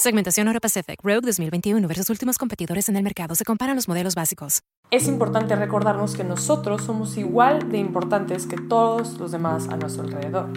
Segmentación Euro Pacific Rogue 2021 versus últimos competidores en el mercado. Se comparan los modelos básicos. Es importante recordarnos que nosotros somos igual de importantes que todos los demás a nuestro alrededor.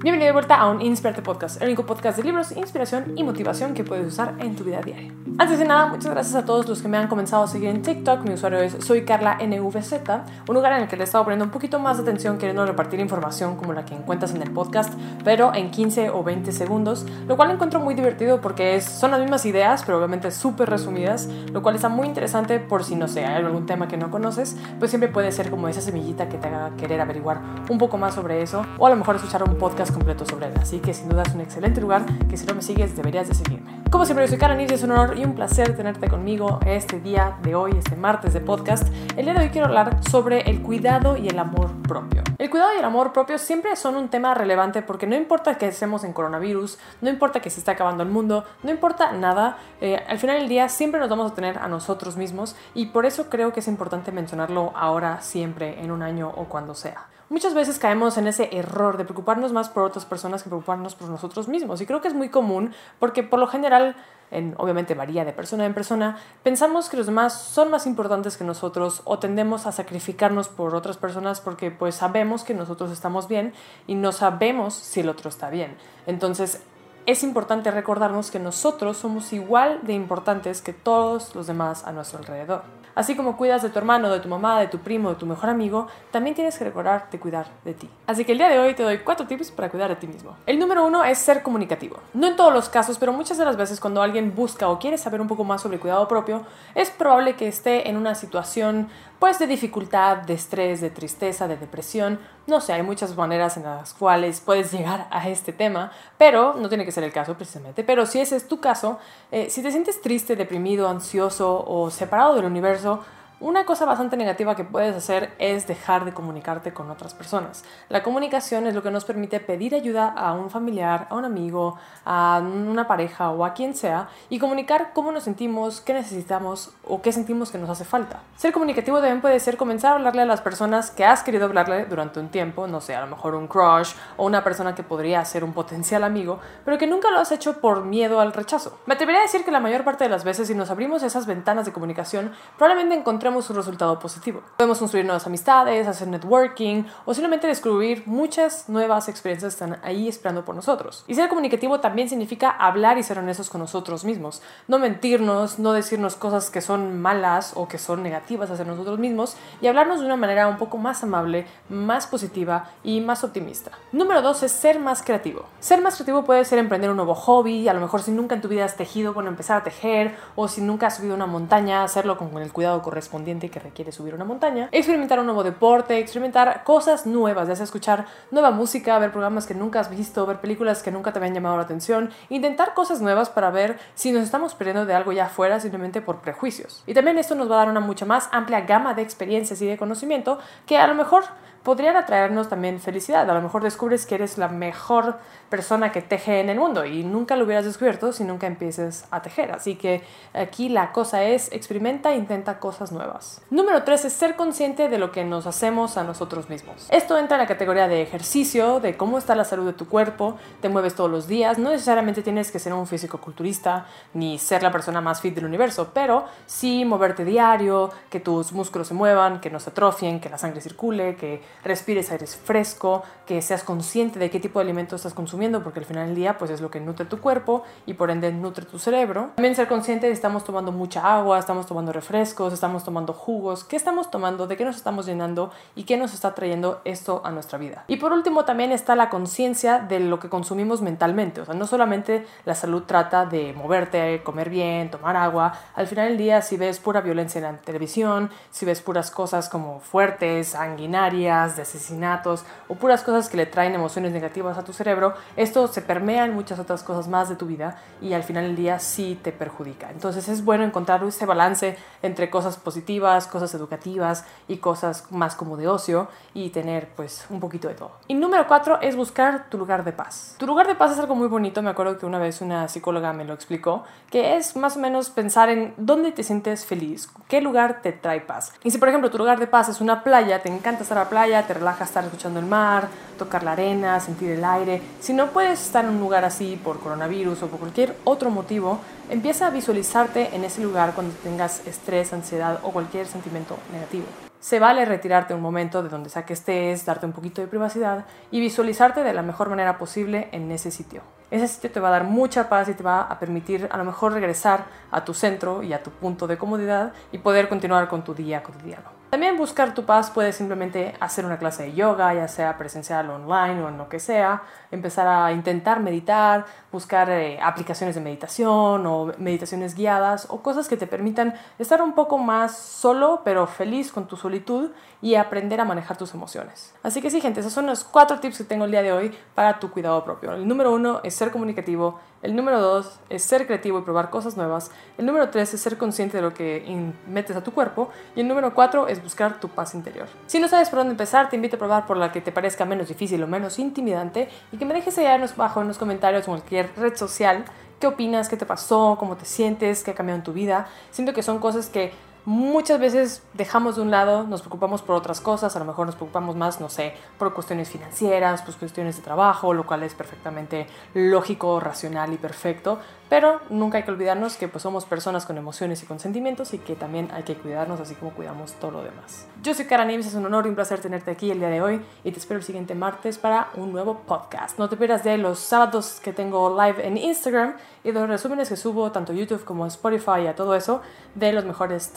Bienvenido de vuelta a un Inspirate Podcast, el único podcast de libros, inspiración y motivación que puedes usar en tu vida diaria. Antes de nada, muchas gracias a todos los que me han comenzado a seguir en TikTok. Mi usuario es soy Carla un lugar en el que le he estado poniendo un poquito más de atención queriendo repartir información como la que encuentras en el podcast, pero en 15 o 20 segundos, lo cual encuentro muy divertido porque es, son las mismas ideas, pero obviamente súper resumidas, lo cual está muy interesante por si no sé, hay algún tema que no conoces, pues siempre puede ser como esa semillita que te haga querer averiguar un poco más sobre eso, o a lo mejor escuchar un podcast completo sobre él. Así que sin duda es un excelente lugar que si no me sigues deberías de seguirme. Como siempre, soy Karen y es un honor y un placer tenerte conmigo este día de hoy, este martes de podcast. El día de hoy quiero hablar sobre el cuidado y el amor propio. El cuidado y el amor propio siempre son un tema relevante porque no importa que estemos en coronavirus, no importa que se esté acabando el mundo, no importa nada, eh, al final del día siempre nos vamos a tener a nosotros mismos y por eso creo que es importante mencionarlo ahora, siempre, en un año o cuando sea. Muchas veces caemos en ese error de preocuparnos más por otras personas que preocuparnos por nosotros mismos. Y creo que es muy común porque por lo general, en, obviamente varía de persona en persona, pensamos que los demás son más importantes que nosotros o tendemos a sacrificarnos por otras personas porque pues sabemos que nosotros estamos bien y no sabemos si el otro está bien. Entonces es importante recordarnos que nosotros somos igual de importantes que todos los demás a nuestro alrededor. Así como cuidas de tu hermano, de tu mamá, de tu primo, de tu mejor amigo, también tienes que recordar de cuidar de ti. Así que el día de hoy te doy cuatro tips para cuidar de ti mismo. El número uno es ser comunicativo. No en todos los casos, pero muchas de las veces cuando alguien busca o quiere saber un poco más sobre cuidado propio, es probable que esté en una situación pues de dificultad, de estrés, de tristeza, de depresión. No sé, hay muchas maneras en las cuales puedes llegar a este tema, pero no tiene que ser el caso precisamente. Pero si ese es tu caso, eh, si te sientes triste, deprimido, ansioso o separado del universo, una cosa bastante negativa que puedes hacer es dejar de comunicarte con otras personas. La comunicación es lo que nos permite pedir ayuda a un familiar, a un amigo, a una pareja o a quien sea y comunicar cómo nos sentimos, qué necesitamos o qué sentimos que nos hace falta. Ser comunicativo también puede ser comenzar a hablarle a las personas que has querido hablarle durante un tiempo, no sé, a lo mejor un crush o una persona que podría ser un potencial amigo, pero que nunca lo has hecho por miedo al rechazo. Me atrevería a decir que la mayor parte de las veces si nos abrimos esas ventanas de comunicación, probablemente encontremos un resultado positivo. Podemos construir nuevas amistades, hacer networking o simplemente descubrir muchas nuevas experiencias que están ahí esperando por nosotros. Y ser comunicativo también significa hablar y ser honestos con nosotros mismos. No mentirnos, no decirnos cosas que son malas o que son negativas hacia nosotros mismos y hablarnos de una manera un poco más amable, más positiva y más optimista. Número dos es ser más creativo. Ser más creativo puede ser emprender un nuevo hobby, a lo mejor si nunca en tu vida has tejido, bueno, empezar a tejer o si nunca has subido una montaña, hacerlo con el cuidado correspondiente que requiere subir una montaña, experimentar un nuevo deporte, experimentar cosas nuevas, ya sea escuchar nueva música, ver programas que nunca has visto, ver películas que nunca te habían llamado la atención, intentar cosas nuevas para ver si nos estamos perdiendo de algo ya afuera simplemente por prejuicios. Y también esto nos va a dar una mucha más amplia gama de experiencias y de conocimiento que a lo mejor podrían atraernos también felicidad. A lo mejor descubres que eres la mejor persona que teje en el mundo y nunca lo hubieras descubierto si nunca empieces a tejer. Así que aquí la cosa es experimenta e intenta cosas nuevas. Número 3 es ser consciente de lo que nos hacemos a nosotros mismos. Esto entra en la categoría de ejercicio, de cómo está la salud de tu cuerpo, te mueves todos los días, no necesariamente tienes que ser un físico culturista ni ser la persona más fit del universo, pero sí moverte diario, que tus músculos se muevan, que no se atrofien, que la sangre circule, que respires aire fresco, que seas consciente de qué tipo de alimentos estás consumiendo, porque al final del día pues es lo que nutre tu cuerpo y por ende nutre tu cerebro. También ser consciente de que estamos tomando mucha agua, estamos tomando refrescos, estamos tomando jugos, qué estamos tomando, de qué nos estamos llenando y qué nos está trayendo esto a nuestra vida. Y por último también está la conciencia de lo que consumimos mentalmente. O sea, no solamente la salud trata de moverte, comer bien, tomar agua. Al final del día, si ves pura violencia en la televisión, si ves puras cosas como fuertes, sanguinarias, de asesinatos o puras cosas que le traen emociones negativas a tu cerebro, esto se permea en muchas otras cosas más de tu vida y al final del día sí te perjudica. Entonces es bueno encontrar ese balance entre cosas positivas, cosas educativas y cosas más como de ocio y tener pues un poquito de todo. Y número cuatro es buscar tu lugar de paz. Tu lugar de paz es algo muy bonito, me acuerdo que una vez una psicóloga me lo explicó, que es más o menos pensar en dónde te sientes feliz, qué lugar te trae paz. Y si por ejemplo tu lugar de paz es una playa, te encanta estar a la playa, te relaja estar escuchando el mar, tocar la arena, sentir el aire, si no puedes estar en un lugar así por coronavirus o por cualquier otro motivo, empieza a visualizarte en ese lugar cuando tengas estrés, ansiedad o cualquier sentimiento negativo. Se vale retirarte un momento de donde sea que estés, darte un poquito de privacidad y visualizarte de la mejor manera posible en ese sitio. Ese sitio te va a dar mucha paz y te va a permitir a lo mejor regresar a tu centro y a tu punto de comodidad y poder continuar con tu día cotidiano. También buscar tu paz puede simplemente hacer una clase de yoga, ya sea presencial online o en lo que sea, empezar a intentar meditar, buscar eh, aplicaciones de meditación o meditaciones guiadas o cosas que te permitan estar un poco más solo pero feliz con tu solitud y aprender a manejar tus emociones. Así que sí, gente, esos son los cuatro tips que tengo el día de hoy para tu cuidado propio. El número uno es ser comunicativo, el número dos es ser creativo y probar cosas nuevas, el número tres es ser consciente de lo que metes a tu cuerpo y el número cuatro es buscar tu paz interior. Si no sabes por dónde empezar, te invito a probar por la que te parezca menos difícil o menos intimidante y que me dejes allá abajo en los comentarios o en cualquier red social qué opinas, qué te pasó, cómo te sientes, qué ha cambiado en tu vida. Siento que son cosas que muchas veces dejamos de un lado, nos preocupamos por otras cosas, a lo mejor nos preocupamos más, no sé, por cuestiones financieras, por cuestiones de trabajo, lo cual es perfectamente lógico, racional y perfecto, pero nunca hay que olvidarnos que pues somos personas con emociones y con sentimientos y que también hay que cuidarnos así como cuidamos todo lo demás. Yo soy Cara Nieves, es un honor y un placer tenerte aquí el día de hoy y te espero el siguiente martes para un nuevo podcast. No te pierdas de los sábados que tengo live en Instagram y de los resúmenes que subo tanto YouTube como Spotify y a todo eso de los mejores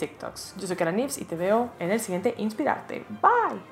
Yo soy Cara Nieves y te veo en el siguiente Inspirarte. Bye.